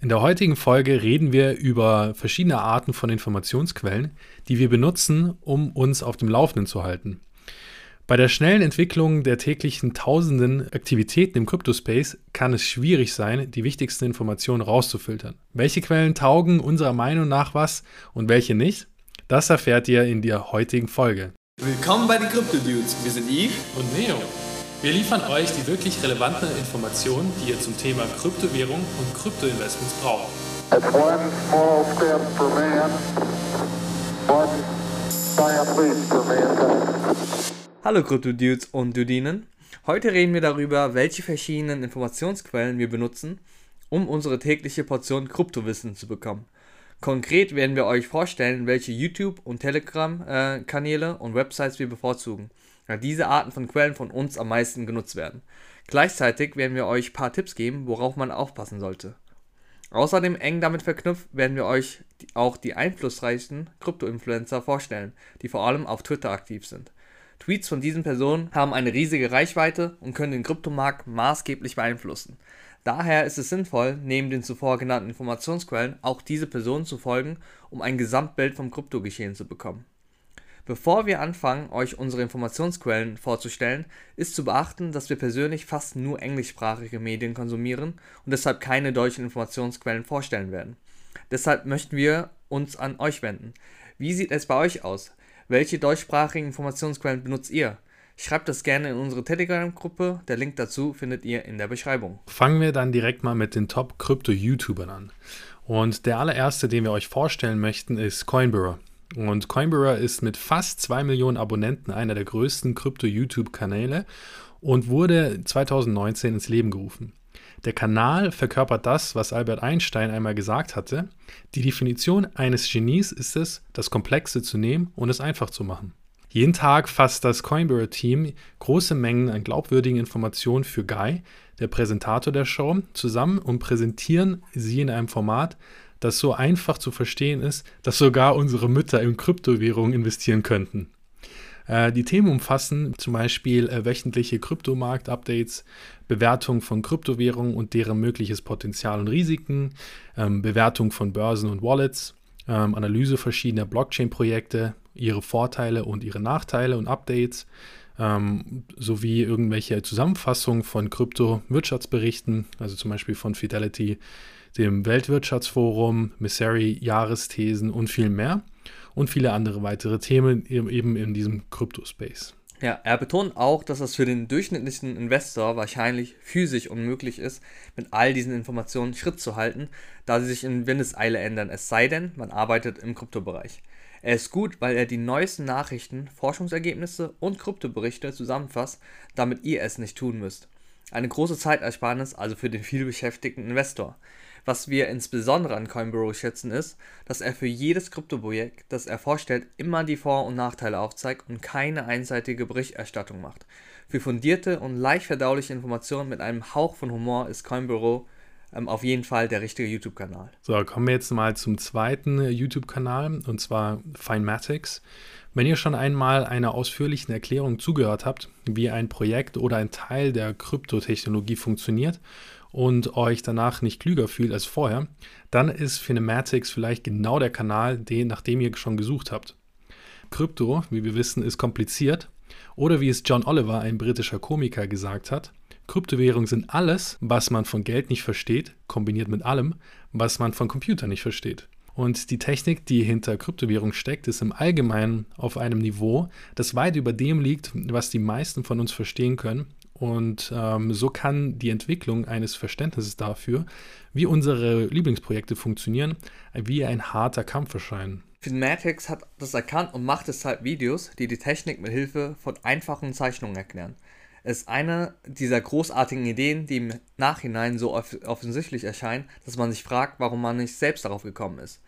In der heutigen Folge reden wir über verschiedene Arten von Informationsquellen, die wir benutzen, um uns auf dem Laufenden zu halten. Bei der schnellen Entwicklung der täglichen tausenden Aktivitäten im Kryptospace kann es schwierig sein, die wichtigsten Informationen rauszufiltern. Welche Quellen taugen unserer Meinung nach was und welche nicht? Das erfährt ihr in der heutigen Folge. Willkommen bei den Crypto Dudes. Wir sind Yves und Neo. Wir liefern euch die wirklich relevanten Informationen, die ihr zum Thema Kryptowährung und Kryptoinvestments braucht. Hallo Krypto-Dudes und Dudinen. Heute reden wir darüber, welche verschiedenen Informationsquellen wir benutzen, um unsere tägliche Portion Kryptowissen zu bekommen. Konkret werden wir euch vorstellen, welche YouTube- und Telegram-Kanäle äh, und Websites wir bevorzugen da diese Arten von Quellen von uns am meisten genutzt werden. Gleichzeitig werden wir euch ein paar Tipps geben, worauf man aufpassen sollte. Außerdem eng damit verknüpft werden wir euch auch die einflussreichsten Krypto-Influencer vorstellen, die vor allem auf Twitter aktiv sind. Tweets von diesen Personen haben eine riesige Reichweite und können den Kryptomarkt maßgeblich beeinflussen. Daher ist es sinnvoll, neben den zuvor genannten Informationsquellen auch diese Personen zu folgen, um ein Gesamtbild vom Kryptogeschehen zu bekommen. Bevor wir anfangen, euch unsere Informationsquellen vorzustellen, ist zu beachten, dass wir persönlich fast nur englischsprachige Medien konsumieren und deshalb keine deutschen Informationsquellen vorstellen werden. Deshalb möchten wir uns an euch wenden. Wie sieht es bei euch aus? Welche deutschsprachigen Informationsquellen benutzt ihr? Schreibt das gerne in unsere Telegram-Gruppe. Der Link dazu findet ihr in der Beschreibung. Fangen wir dann direkt mal mit den Top-Krypto-YouTubern an. Und der allererste, den wir euch vorstellen möchten, ist Coinborough. Und Coinbara ist mit fast 2 Millionen Abonnenten einer der größten Krypto-YouTube-Kanäle und wurde 2019 ins Leben gerufen. Der Kanal verkörpert das, was Albert Einstein einmal gesagt hatte. Die Definition eines Genies ist es, das Komplexe zu nehmen und es einfach zu machen. Jeden Tag fasst das Coinbara-Team große Mengen an glaubwürdigen Informationen für Guy, der Präsentator der Show, zusammen und präsentieren sie in einem Format, das so einfach zu verstehen ist, dass sogar unsere Mütter in Kryptowährungen investieren könnten. Äh, die Themen umfassen zum Beispiel äh, wöchentliche Kryptomarkt-Updates, Bewertung von Kryptowährungen und deren mögliches Potenzial und Risiken, ähm, Bewertung von Börsen und Wallets, ähm, Analyse verschiedener Blockchain-Projekte, ihre Vorteile und ihre Nachteile und Updates, ähm, sowie irgendwelche Zusammenfassungen von Krypto-Wirtschaftsberichten, also zum Beispiel von Fidelity, dem Weltwirtschaftsforum, Messeri Jahresthesen und viel mehr. Und viele andere weitere Themen eben in diesem Kryptospace. Ja, er betont auch, dass es für den durchschnittlichen Investor wahrscheinlich physisch unmöglich ist, mit all diesen Informationen Schritt zu halten, da sie sich in Windeseile ändern, es sei denn, man arbeitet im Kryptobereich. Er ist gut, weil er die neuesten Nachrichten, Forschungsergebnisse und Kryptoberichte zusammenfasst, damit ihr es nicht tun müsst. Eine große Zeitersparnis also für den vielbeschäftigten Investor. Was wir insbesondere an Coinborough schätzen ist, dass er für jedes Kryptoprojekt, das er vorstellt, immer die Vor- und Nachteile aufzeigt und keine einseitige Berichterstattung macht. Für fundierte und leicht verdauliche Informationen mit einem Hauch von Humor ist Coinborough ähm, auf jeden Fall der richtige YouTube-Kanal. So, kommen wir jetzt mal zum zweiten äh, YouTube-Kanal und zwar Finematics. Wenn ihr schon einmal einer ausführlichen Erklärung zugehört habt, wie ein Projekt oder ein Teil der Kryptotechnologie funktioniert und euch danach nicht klüger fühlt als vorher, dann ist Finematics vielleicht genau der Kanal, den, nach dem ihr schon gesucht habt. Krypto, wie wir wissen, ist kompliziert. Oder wie es John Oliver, ein britischer Komiker, gesagt hat, Kryptowährungen sind alles, was man von Geld nicht versteht, kombiniert mit allem, was man von Computern nicht versteht. Und die Technik, die hinter Kryptowährung steckt, ist im Allgemeinen auf einem Niveau, das weit über dem liegt, was die meisten von uns verstehen können und ähm, so kann die Entwicklung eines Verständnisses dafür, wie unsere Lieblingsprojekte funktionieren, wie ein harter Kampf erscheinen. Filmatics hat das erkannt und macht deshalb Videos, die die Technik mit Hilfe von einfachen Zeichnungen erklären. Es ist eine dieser großartigen Ideen, die im Nachhinein so off offensichtlich erscheinen, dass man sich fragt, warum man nicht selbst darauf gekommen ist.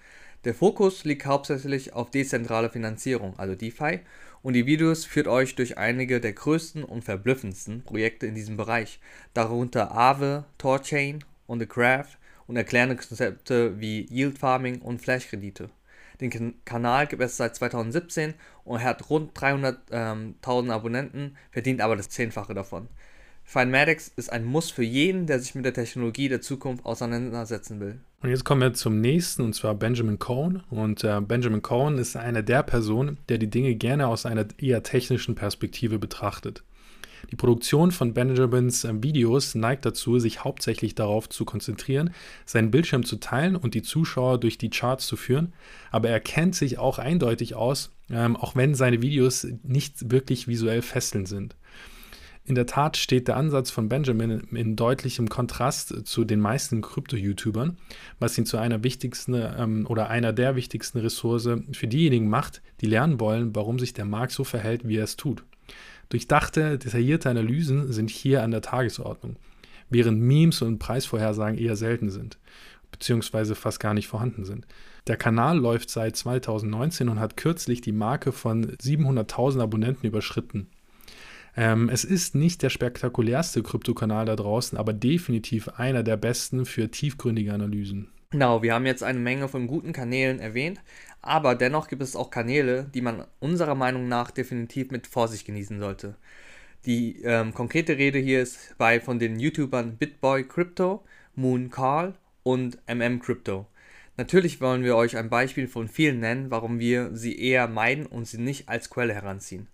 Der Fokus liegt hauptsächlich auf dezentrale Finanzierung, also DeFi, und die Videos führt euch durch einige der größten und verblüffendsten Projekte in diesem Bereich, darunter Aave, Torchain und The Craft und erklärende Konzepte wie Yield Farming und Flash-Kredite. Den Kanal gibt es seit 2017 und hat rund 300.000 ähm, Abonnenten, verdient aber das Zehnfache davon. Findmatics ist ein Muss für jeden, der sich mit der Technologie der Zukunft auseinandersetzen will. Und jetzt kommen wir zum nächsten, und zwar Benjamin Cohen. Und äh, Benjamin Cohen ist einer der Personen, der die Dinge gerne aus einer eher technischen Perspektive betrachtet. Die Produktion von Benjamins äh, Videos neigt dazu, sich hauptsächlich darauf zu konzentrieren, seinen Bildschirm zu teilen und die Zuschauer durch die Charts zu führen. Aber er kennt sich auch eindeutig aus, ähm, auch wenn seine Videos nicht wirklich visuell fesselnd sind. In der Tat steht der Ansatz von Benjamin in deutlichem Kontrast zu den meisten Krypto-YouTubern, was ihn zu einer wichtigsten ähm, oder einer der wichtigsten Ressourcen für diejenigen macht, die lernen wollen, warum sich der Markt so verhält, wie er es tut. Durchdachte, detaillierte Analysen sind hier an der Tagesordnung, während Memes und Preisvorhersagen eher selten sind, beziehungsweise fast gar nicht vorhanden sind. Der Kanal läuft seit 2019 und hat kürzlich die Marke von 700.000 Abonnenten überschritten. Ähm, es ist nicht der spektakulärste Kryptokanal da draußen, aber definitiv einer der besten für tiefgründige Analysen. Genau, wir haben jetzt eine Menge von guten Kanälen erwähnt, aber dennoch gibt es auch Kanäle, die man unserer Meinung nach definitiv mit Vorsicht genießen sollte. Die ähm, konkrete Rede hier ist bei von den YouTubern Bitboy Crypto, Moon Carl und MM Crypto. Natürlich wollen wir euch ein Beispiel von vielen nennen, warum wir sie eher meiden und sie nicht als Quelle heranziehen.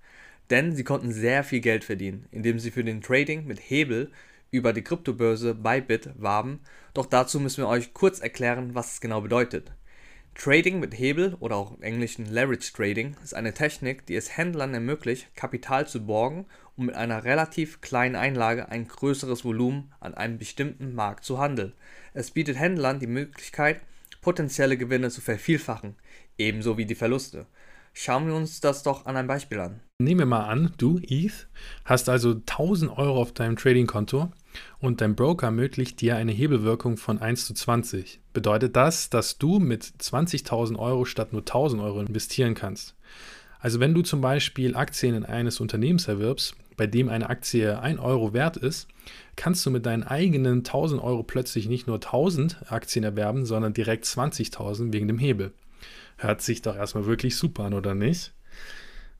Denn sie konnten sehr viel Geld verdienen, indem sie für den Trading mit Hebel über die Kryptobörse Bybit warben, doch dazu müssen wir euch kurz erklären, was es genau bedeutet. Trading mit Hebel oder auch im Englischen Leverage Trading ist eine Technik, die es Händlern ermöglicht, Kapital zu borgen, um mit einer relativ kleinen Einlage ein größeres Volumen an einem bestimmten Markt zu handeln. Es bietet Händlern die Möglichkeit, potenzielle Gewinne zu vervielfachen, ebenso wie die Verluste. Schauen wir uns das doch an einem Beispiel an. Nehmen wir mal an, du, ETH, hast also 1000 Euro auf deinem Trading-Konto und dein Broker ermöglicht dir eine Hebelwirkung von 1 zu 20. Bedeutet das, dass du mit 20.000 Euro statt nur 1000 Euro investieren kannst. Also wenn du zum Beispiel Aktien in eines Unternehmens erwirbst, bei dem eine Aktie 1 Euro wert ist, kannst du mit deinen eigenen 1000 Euro plötzlich nicht nur 1000 Aktien erwerben, sondern direkt 20.000 wegen dem Hebel. Hört sich doch erstmal wirklich super an, oder nicht?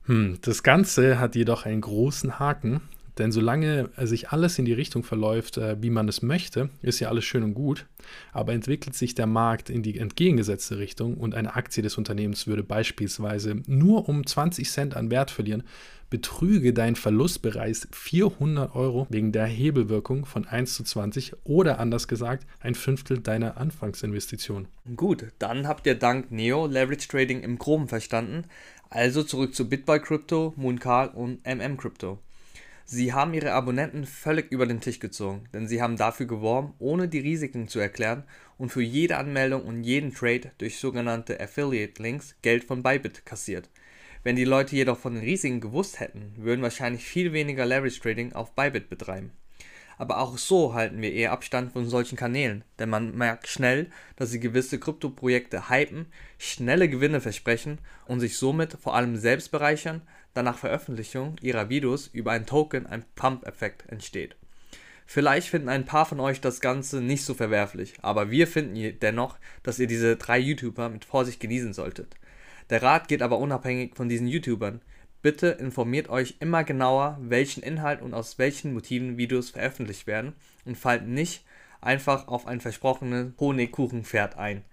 Hm, das Ganze hat jedoch einen großen Haken, denn solange sich alles in die Richtung verläuft, äh, wie man es möchte, ist ja alles schön und gut, aber entwickelt sich der Markt in die entgegengesetzte Richtung und eine Aktie des Unternehmens würde beispielsweise nur um 20 Cent an Wert verlieren, betrüge dein Verlustbereich 400 Euro wegen der Hebelwirkung von 1 zu 20 oder anders gesagt ein Fünftel deiner Anfangsinvestition. Gut, dann habt ihr dank Neo Leverage Trading im Groben verstanden. Also zurück zu BitBuy Crypto, Mooncarl und MM Crypto. Sie haben ihre Abonnenten völlig über den Tisch gezogen, denn sie haben dafür geworben, ohne die Risiken zu erklären und für jede Anmeldung und jeden Trade durch sogenannte Affiliate Links Geld von Bybit kassiert. Wenn die Leute jedoch von den Risiken gewusst hätten, würden wahrscheinlich viel weniger Leverage Trading auf Bybit betreiben. Aber auch so halten wir eher Abstand von solchen Kanälen, denn man merkt schnell, dass sie gewisse Kryptoprojekte hypen, schnelle Gewinne versprechen und sich somit vor allem selbst bereichern, da nach Veröffentlichung ihrer Videos über einen Token ein Pump-Effekt entsteht. Vielleicht finden ein paar von euch das Ganze nicht so verwerflich, aber wir finden dennoch, dass ihr diese drei YouTuber mit Vorsicht genießen solltet. Der Rat geht aber unabhängig von diesen YouTubern. Bitte informiert euch immer genauer, welchen Inhalt und aus welchen Motiven Videos veröffentlicht werden und fallt nicht einfach auf ein versprochenes Honigkuchenpferd ein.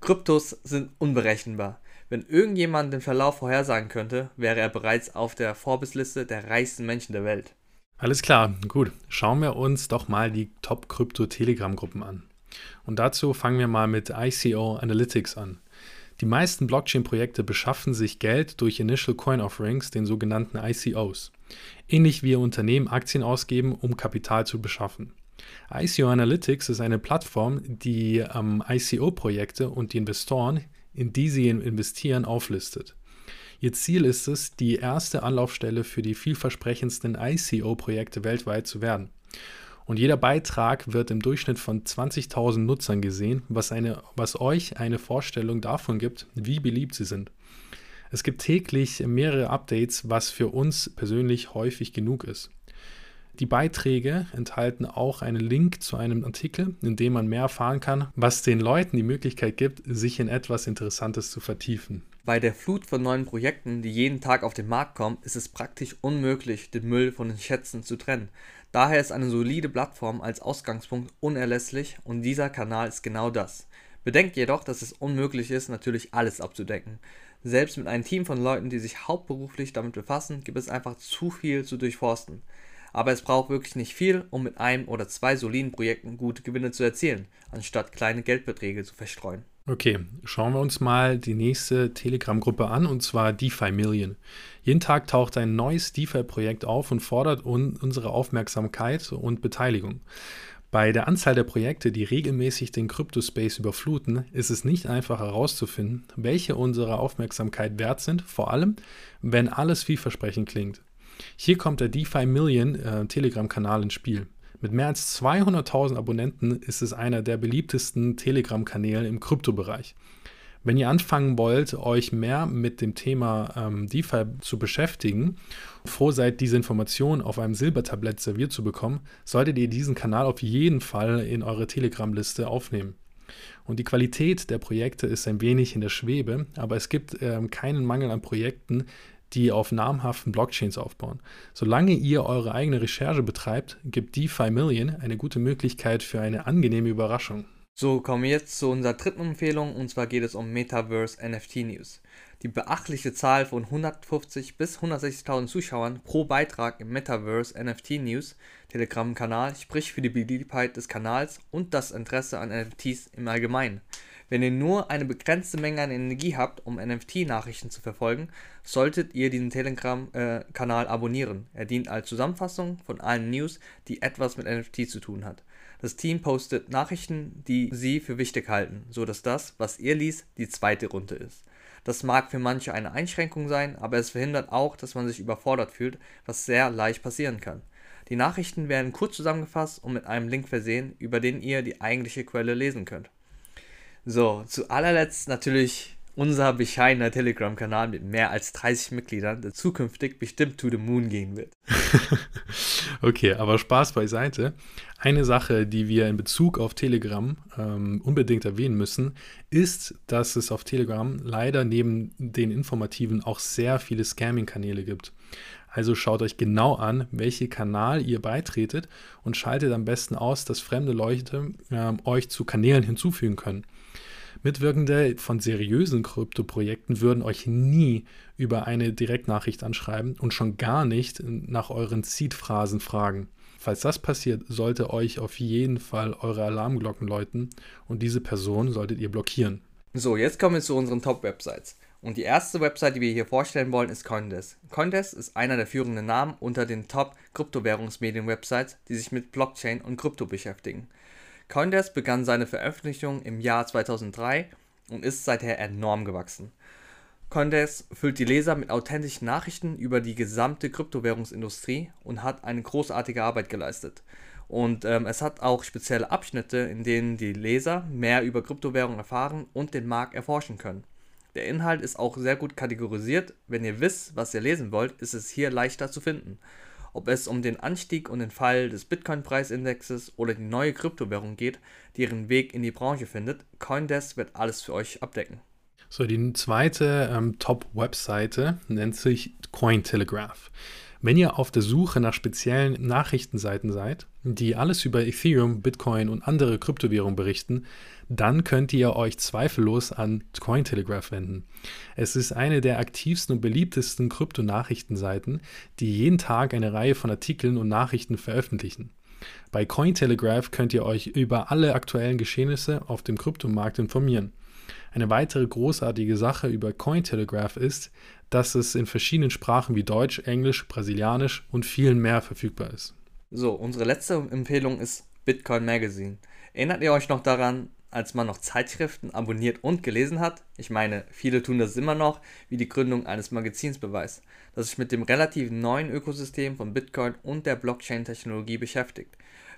Kryptos sind unberechenbar. Wenn irgendjemand den Verlauf vorhersagen könnte, wäre er bereits auf der Forbes-Liste der reichsten Menschen der Welt. Alles klar, gut. Schauen wir uns doch mal die Top-Krypto-Telegram-Gruppen an. Und dazu fangen wir mal mit ICO Analytics an. Die meisten Blockchain-Projekte beschaffen sich Geld durch Initial Coin Offerings, den sogenannten ICOs. Ähnlich wie Unternehmen Aktien ausgeben, um Kapital zu beschaffen. ICO Analytics ist eine Plattform, die ähm, ICO-Projekte und die Investoren, in die sie investieren, auflistet. Ihr Ziel ist es, die erste Anlaufstelle für die vielversprechendsten ICO-Projekte weltweit zu werden. Und jeder Beitrag wird im Durchschnitt von 20.000 Nutzern gesehen, was, eine, was euch eine Vorstellung davon gibt, wie beliebt sie sind. Es gibt täglich mehrere Updates, was für uns persönlich häufig genug ist. Die Beiträge enthalten auch einen Link zu einem Artikel, in dem man mehr erfahren kann, was den Leuten die Möglichkeit gibt, sich in etwas Interessantes zu vertiefen. Bei der Flut von neuen Projekten, die jeden Tag auf den Markt kommen, ist es praktisch unmöglich, den Müll von den Schätzen zu trennen. Daher ist eine solide Plattform als Ausgangspunkt unerlässlich und dieser Kanal ist genau das. Bedenkt jedoch, dass es unmöglich ist, natürlich alles abzudecken. Selbst mit einem Team von Leuten, die sich hauptberuflich damit befassen, gibt es einfach zu viel zu durchforsten. Aber es braucht wirklich nicht viel, um mit einem oder zwei soliden Projekten gute Gewinne zu erzielen, anstatt kleine Geldbeträge zu verstreuen. Okay, schauen wir uns mal die nächste Telegram-Gruppe an, und zwar DeFi Million. Jeden Tag taucht ein neues DeFi-Projekt auf und fordert un unsere Aufmerksamkeit und Beteiligung. Bei der Anzahl der Projekte, die regelmäßig den Crypto-Space überfluten, ist es nicht einfach herauszufinden, welche unserer Aufmerksamkeit wert sind, vor allem, wenn alles vielversprechend klingt. Hier kommt der DeFi Million äh, Telegram-Kanal ins Spiel. Mit mehr als 200.000 Abonnenten ist es einer der beliebtesten Telegram-Kanäle im Kryptobereich. Wenn ihr anfangen wollt, euch mehr mit dem Thema ähm, DeFi zu beschäftigen, froh seid, diese Informationen auf einem Silbertablett serviert zu bekommen, solltet ihr diesen Kanal auf jeden Fall in eure Telegram-Liste aufnehmen. Und die Qualität der Projekte ist ein wenig in der Schwebe, aber es gibt ähm, keinen Mangel an Projekten, die auf namhaften Blockchains aufbauen. Solange ihr eure eigene Recherche betreibt, gibt DeFi Million eine gute Möglichkeit für eine angenehme Überraschung. So, kommen wir jetzt zu unserer dritten Empfehlung und zwar geht es um Metaverse NFT News. Die beachtliche Zahl von 150 bis 160.000 Zuschauern pro Beitrag im Metaverse NFT News Telegram-Kanal spricht für die Beliebtheit des Kanals und das Interesse an NFTs im Allgemeinen. Wenn ihr nur eine begrenzte Menge an Energie habt, um NFT-Nachrichten zu verfolgen, solltet ihr diesen Telegram-Kanal abonnieren. Er dient als Zusammenfassung von allen News, die etwas mit NFT zu tun hat. Das Team postet Nachrichten, die sie für wichtig halten, so dass das, was ihr liest, die zweite Runde ist. Das mag für manche eine Einschränkung sein, aber es verhindert auch, dass man sich überfordert fühlt, was sehr leicht passieren kann. Die Nachrichten werden kurz zusammengefasst und mit einem Link versehen, über den ihr die eigentliche Quelle lesen könnt. So, zu allerletzt natürlich unser bescheidener Telegram-Kanal mit mehr als 30 Mitgliedern, der zukünftig bestimmt to the moon gehen wird. okay, aber Spaß beiseite. Eine Sache, die wir in Bezug auf Telegram ähm, unbedingt erwähnen müssen, ist, dass es auf Telegram leider neben den informativen auch sehr viele Scamming-Kanäle gibt. Also schaut euch genau an, welche Kanal ihr beitretet und schaltet am besten aus, dass fremde Leute ähm, euch zu Kanälen hinzufügen können. Mitwirkende von seriösen Krypto-Projekten würden euch nie über eine Direktnachricht anschreiben und schon gar nicht nach euren Seed-Phrasen fragen. Falls das passiert, sollte euch auf jeden Fall eure Alarmglocken läuten und diese Person solltet ihr blockieren. So, jetzt kommen wir zu unseren Top-Websites. Und die erste Website, die wir hier vorstellen wollen, ist Coindesk. Coindesk ist einer der führenden Namen unter den Top-Kryptowährungsmedien-Websites, die sich mit Blockchain und Krypto beschäftigen. Coindesk begann seine Veröffentlichung im Jahr 2003 und ist seither enorm gewachsen. Coindesk füllt die Leser mit authentischen Nachrichten über die gesamte Kryptowährungsindustrie und hat eine großartige Arbeit geleistet. Und ähm, es hat auch spezielle Abschnitte, in denen die Leser mehr über Kryptowährungen erfahren und den Markt erforschen können. Der Inhalt ist auch sehr gut kategorisiert. Wenn ihr wisst, was ihr lesen wollt, ist es hier leichter zu finden ob es um den Anstieg und den Fall des Bitcoin-Preisindexes oder die neue Kryptowährung geht, die ihren Weg in die Branche findet, Coindesk wird alles für euch abdecken. So, die zweite ähm, Top-Webseite nennt sich Cointelegraph. Wenn ihr auf der Suche nach speziellen Nachrichtenseiten seid, die alles über Ethereum, Bitcoin und andere Kryptowährungen berichten, dann könnt ihr euch zweifellos an Cointelegraph wenden. Es ist eine der aktivsten und beliebtesten Kryptonachrichtenseiten, die jeden Tag eine Reihe von Artikeln und Nachrichten veröffentlichen. Bei Cointelegraph könnt ihr euch über alle aktuellen Geschehnisse auf dem Kryptomarkt informieren. Eine weitere großartige Sache über Cointelegraph ist, dass es in verschiedenen Sprachen wie Deutsch, Englisch, Brasilianisch und vielen mehr verfügbar ist. So, unsere letzte Empfehlung ist Bitcoin Magazine. Erinnert ihr euch noch daran, als man noch Zeitschriften abonniert und gelesen hat. Ich meine, viele tun das immer noch, wie die Gründung eines Magazins beweist, das sich mit dem relativ neuen Ökosystem von Bitcoin und der Blockchain-Technologie beschäftigt.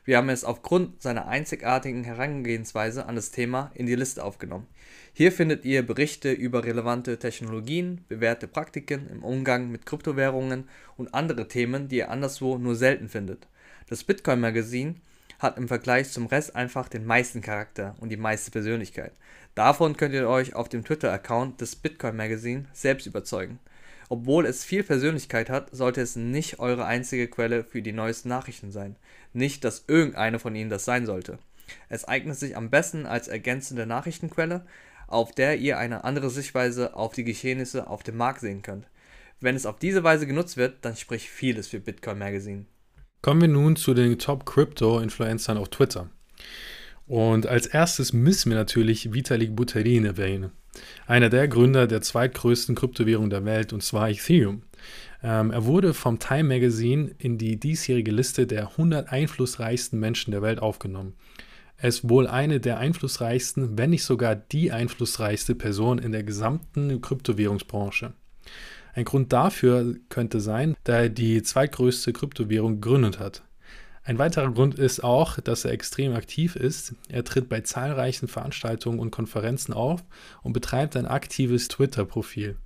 Wir haben es aufgrund seiner einzigartigen Herangehensweise an das Thema in die Liste aufgenommen. Hier findet ihr Berichte über relevante Technologien, bewährte Praktiken im Umgang mit Kryptowährungen und andere Themen, die ihr anderswo nur selten findet. Das Bitcoin Magazine hat im Vergleich zum Rest einfach den meisten Charakter und die meiste Persönlichkeit. Davon könnt ihr euch auf dem Twitter-Account des Bitcoin Magazine selbst überzeugen. Obwohl es viel Persönlichkeit hat, sollte es nicht eure einzige Quelle für die neuesten Nachrichten sein. Nicht, dass irgendeine von ihnen das sein sollte. Es eignet sich am besten als ergänzende Nachrichtenquelle, auf der ihr eine andere Sichtweise auf die Geschehnisse auf dem Markt sehen könnt. Wenn es auf diese Weise genutzt wird, dann spricht vieles für Bitcoin Magazine. Kommen wir nun zu den Top Crypto Influencern auf Twitter. Und als erstes müssen wir natürlich Vitalik Buterin erwähnen. Einer der Gründer der zweitgrößten Kryptowährung der Welt, und zwar Ethereum. Ähm, er wurde vom Time Magazine in die diesjährige Liste der 100 einflussreichsten Menschen der Welt aufgenommen. Er ist wohl eine der einflussreichsten, wenn nicht sogar die einflussreichste Person in der gesamten Kryptowährungsbranche. Ein Grund dafür könnte sein, da er die zweitgrößte Kryptowährung gegründet hat. Ein weiterer Grund ist auch, dass er extrem aktiv ist. Er tritt bei zahlreichen Veranstaltungen und Konferenzen auf und betreibt ein aktives Twitter-Profil.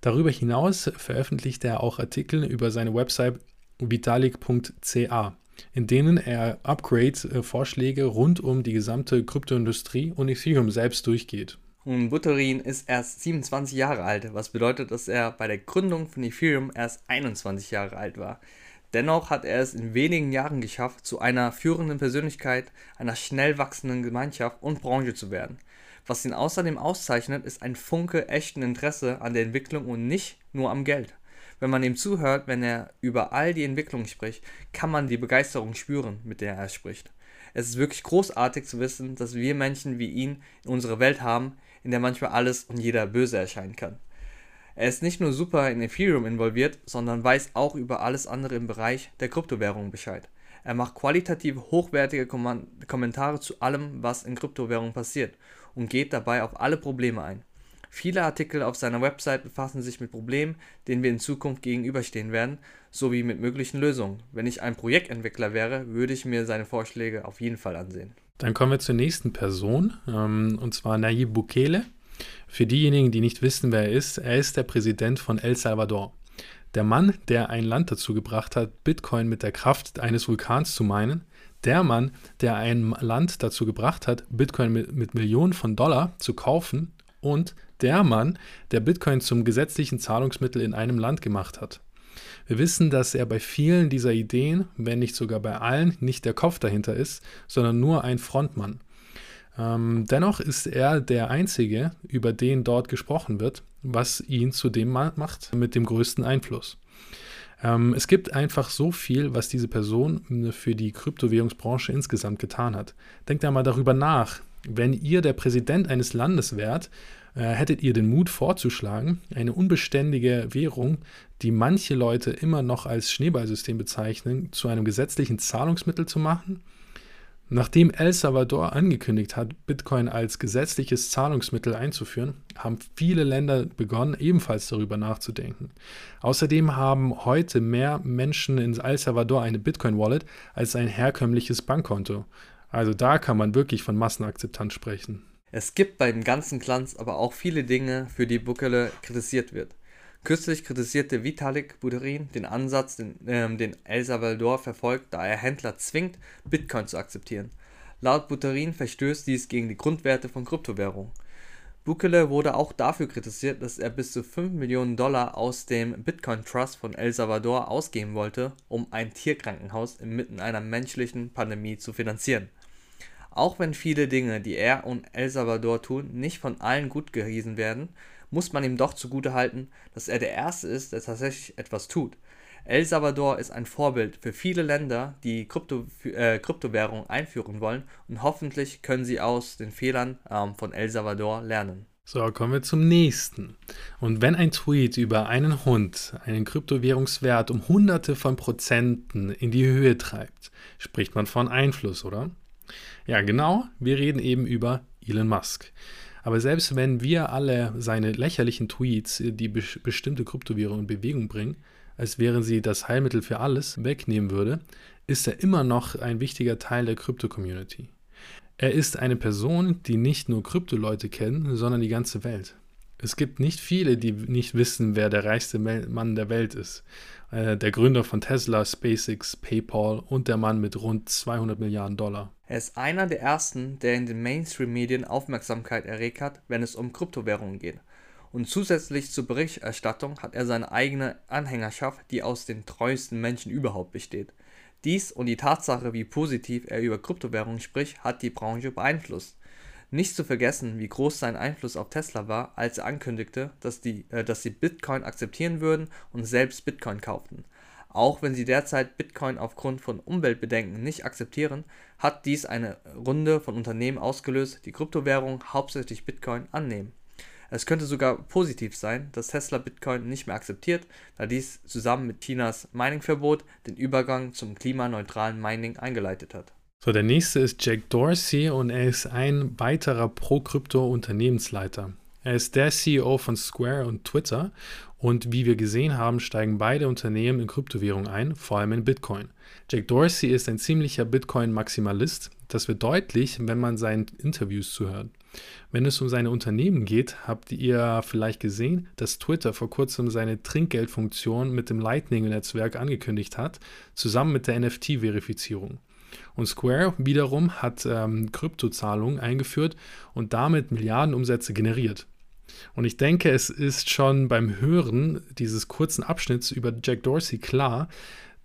Darüber hinaus veröffentlicht er auch Artikel über seine Website vitalik.ca, in denen er Upgrade-Vorschläge rund um die gesamte Kryptoindustrie und Ethereum selbst durchgeht. Und Buterin ist erst 27 Jahre alt, was bedeutet, dass er bei der Gründung von Ethereum erst 21 Jahre alt war. Dennoch hat er es in wenigen Jahren geschafft, zu einer führenden Persönlichkeit einer schnell wachsenden Gemeinschaft und Branche zu werden. Was ihn außerdem auszeichnet, ist ein Funke echten Interesse an der Entwicklung und nicht nur am Geld. Wenn man ihm zuhört, wenn er über all die Entwicklungen spricht, kann man die Begeisterung spüren, mit der er spricht. Es ist wirklich großartig zu wissen, dass wir Menschen wie ihn in unserer Welt haben, in der manchmal alles und jeder böse erscheinen kann. Er ist nicht nur super in Ethereum involviert, sondern weiß auch über alles andere im Bereich der Kryptowährungen Bescheid. Er macht qualitativ hochwertige Kom Kommentare zu allem, was in Kryptowährungen passiert und geht dabei auf alle Probleme ein. Viele Artikel auf seiner Website befassen sich mit Problemen, denen wir in Zukunft gegenüberstehen werden, sowie mit möglichen Lösungen. Wenn ich ein Projektentwickler wäre, würde ich mir seine Vorschläge auf jeden Fall ansehen. Dann kommen wir zur nächsten Person, ähm, und zwar Nayib Bukele. Für diejenigen, die nicht wissen, wer er ist, er ist der Präsident von El Salvador. Der Mann, der ein Land dazu gebracht hat, Bitcoin mit der Kraft eines Vulkans zu meinen. Der Mann, der ein Land dazu gebracht hat, Bitcoin mit, mit Millionen von Dollar zu kaufen. Und der Mann, der Bitcoin zum gesetzlichen Zahlungsmittel in einem Land gemacht hat. Wir wissen, dass er bei vielen dieser Ideen, wenn nicht sogar bei allen, nicht der Kopf dahinter ist, sondern nur ein Frontmann. Ähm, dennoch ist er der Einzige, über den dort gesprochen wird, was ihn zu dem macht mit dem größten Einfluss. Ähm, es gibt einfach so viel, was diese Person für die Kryptowährungsbranche insgesamt getan hat. Denkt einmal darüber nach. Wenn ihr der Präsident eines Landes wärt, äh, hättet ihr den Mut vorzuschlagen, eine unbeständige Währung, die manche Leute immer noch als Schneeballsystem bezeichnen, zu einem gesetzlichen Zahlungsmittel zu machen? Nachdem El Salvador angekündigt hat, Bitcoin als gesetzliches Zahlungsmittel einzuführen, haben viele Länder begonnen, ebenfalls darüber nachzudenken. Außerdem haben heute mehr Menschen in El Salvador eine Bitcoin-Wallet als ein herkömmliches Bankkonto. Also da kann man wirklich von Massenakzeptanz sprechen. Es gibt beim ganzen Glanz aber auch viele Dinge, für die Bukele kritisiert wird. Kürzlich kritisierte Vitalik Buterin den Ansatz, den, ähm, den El Salvador verfolgt, da er Händler zwingt, Bitcoin zu akzeptieren. Laut Buterin verstößt dies gegen die Grundwerte von Kryptowährungen. Bukele wurde auch dafür kritisiert, dass er bis zu 5 Millionen Dollar aus dem Bitcoin Trust von El Salvador ausgeben wollte, um ein Tierkrankenhaus inmitten einer menschlichen Pandemie zu finanzieren. Auch wenn viele Dinge, die er und El Salvador tun, nicht von allen gut gehießen werden, muss man ihm doch zugutehalten, dass er der Erste ist, der tatsächlich etwas tut. El Salvador ist ein Vorbild für viele Länder, die Krypto, äh, Kryptowährung einführen wollen und hoffentlich können sie aus den Fehlern ähm, von El Salvador lernen. So, kommen wir zum nächsten. Und wenn ein Tweet über einen Hund einen Kryptowährungswert um Hunderte von Prozenten in die Höhe treibt, spricht man von Einfluss, oder? Ja, genau, wir reden eben über Elon Musk. Aber selbst wenn wir alle seine lächerlichen Tweets, die be bestimmte Kryptowährungen in Bewegung bringen, als wären sie das Heilmittel für alles, wegnehmen würde, ist er immer noch ein wichtiger Teil der Krypto-Community. Er ist eine Person, die nicht nur Krypto-Leute kennen, sondern die ganze Welt. Es gibt nicht viele, die nicht wissen, wer der reichste Mann der Welt ist. Äh, der Gründer von Tesla, SpaceX, PayPal und der Mann mit rund 200 Milliarden Dollar. Er ist einer der ersten, der in den Mainstream-Medien Aufmerksamkeit erregt hat, wenn es um Kryptowährungen geht. Und zusätzlich zur Berichterstattung hat er seine eigene Anhängerschaft, die aus den treuesten Menschen überhaupt besteht. Dies und die Tatsache, wie positiv er über Kryptowährungen spricht, hat die Branche beeinflusst. Nicht zu vergessen, wie groß sein Einfluss auf Tesla war, als er ankündigte, dass, die, äh, dass sie Bitcoin akzeptieren würden und selbst Bitcoin kauften. Auch wenn sie derzeit Bitcoin aufgrund von Umweltbedenken nicht akzeptieren, hat dies eine Runde von Unternehmen ausgelöst, die Kryptowährung, hauptsächlich Bitcoin, annehmen. Es könnte sogar positiv sein, dass Tesla Bitcoin nicht mehr akzeptiert, da dies zusammen mit Chinas Miningverbot den Übergang zum klimaneutralen Mining eingeleitet hat. So, der nächste ist Jack Dorsey und er ist ein weiterer Pro-Krypto-Unternehmensleiter. Er ist der CEO von Square und Twitter und wie wir gesehen haben, steigen beide Unternehmen in Kryptowährung ein, vor allem in Bitcoin. Jack Dorsey ist ein ziemlicher Bitcoin-Maximalist. Das wird deutlich, wenn man seinen Interviews zuhört. Wenn es um seine Unternehmen geht, habt ihr vielleicht gesehen, dass Twitter vor kurzem seine Trinkgeldfunktion mit dem Lightning-Netzwerk angekündigt hat, zusammen mit der NFT-Verifizierung. Und Square wiederum hat ähm, Kryptozahlungen eingeführt und damit Milliardenumsätze generiert. Und ich denke, es ist schon beim Hören dieses kurzen Abschnitts über Jack Dorsey klar,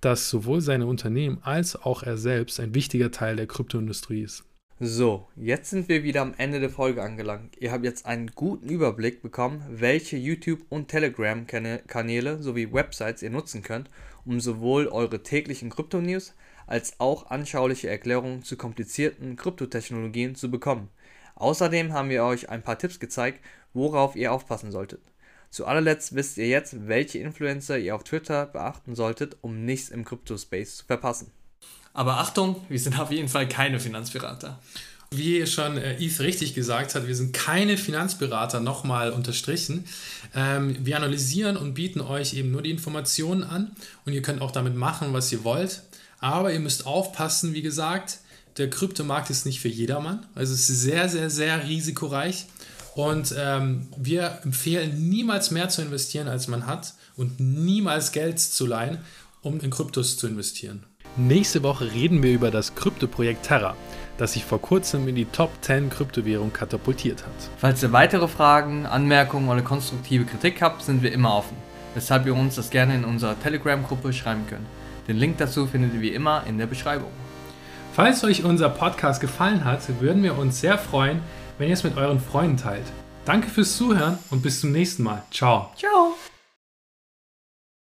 dass sowohl seine Unternehmen als auch er selbst ein wichtiger Teil der Kryptoindustrie ist. So, jetzt sind wir wieder am Ende der Folge angelangt. Ihr habt jetzt einen guten Überblick bekommen, welche YouTube- und Telegram-Kanäle sowie Websites ihr nutzen könnt, um sowohl eure täglichen Krypto-News als auch anschauliche Erklärungen zu komplizierten Kryptotechnologien zu bekommen. Außerdem haben wir euch ein paar Tipps gezeigt, worauf ihr aufpassen solltet. Zu allerletzt wisst ihr jetzt, welche Influencer ihr auf Twitter beachten solltet, um nichts im Kryptospace zu verpassen. Aber Achtung, wir sind auf jeden Fall keine Finanzberater. Wie schon äh, Eve richtig gesagt hat, wir sind keine Finanzberater, nochmal unterstrichen. Ähm, wir analysieren und bieten euch eben nur die Informationen an und ihr könnt auch damit machen, was ihr wollt. Aber ihr müsst aufpassen, wie gesagt, der Kryptomarkt ist nicht für jedermann. Also es ist sehr, sehr, sehr risikoreich. Und ähm, wir empfehlen niemals mehr zu investieren, als man hat und niemals Geld zu leihen, um in Kryptos zu investieren. Nächste Woche reden wir über das Kryptoprojekt Terra, das sich vor kurzem in die Top 10 Kryptowährung katapultiert hat. Falls ihr weitere Fragen, Anmerkungen oder konstruktive Kritik habt, sind wir immer offen, weshalb ihr uns das gerne in unserer Telegram-Gruppe schreiben könnt. Den Link dazu findet ihr wie immer in der Beschreibung. Falls euch unser Podcast gefallen hat, würden wir uns sehr freuen, wenn ihr es mit euren Freunden teilt. Danke fürs Zuhören und bis zum nächsten Mal. Ciao. Ciao.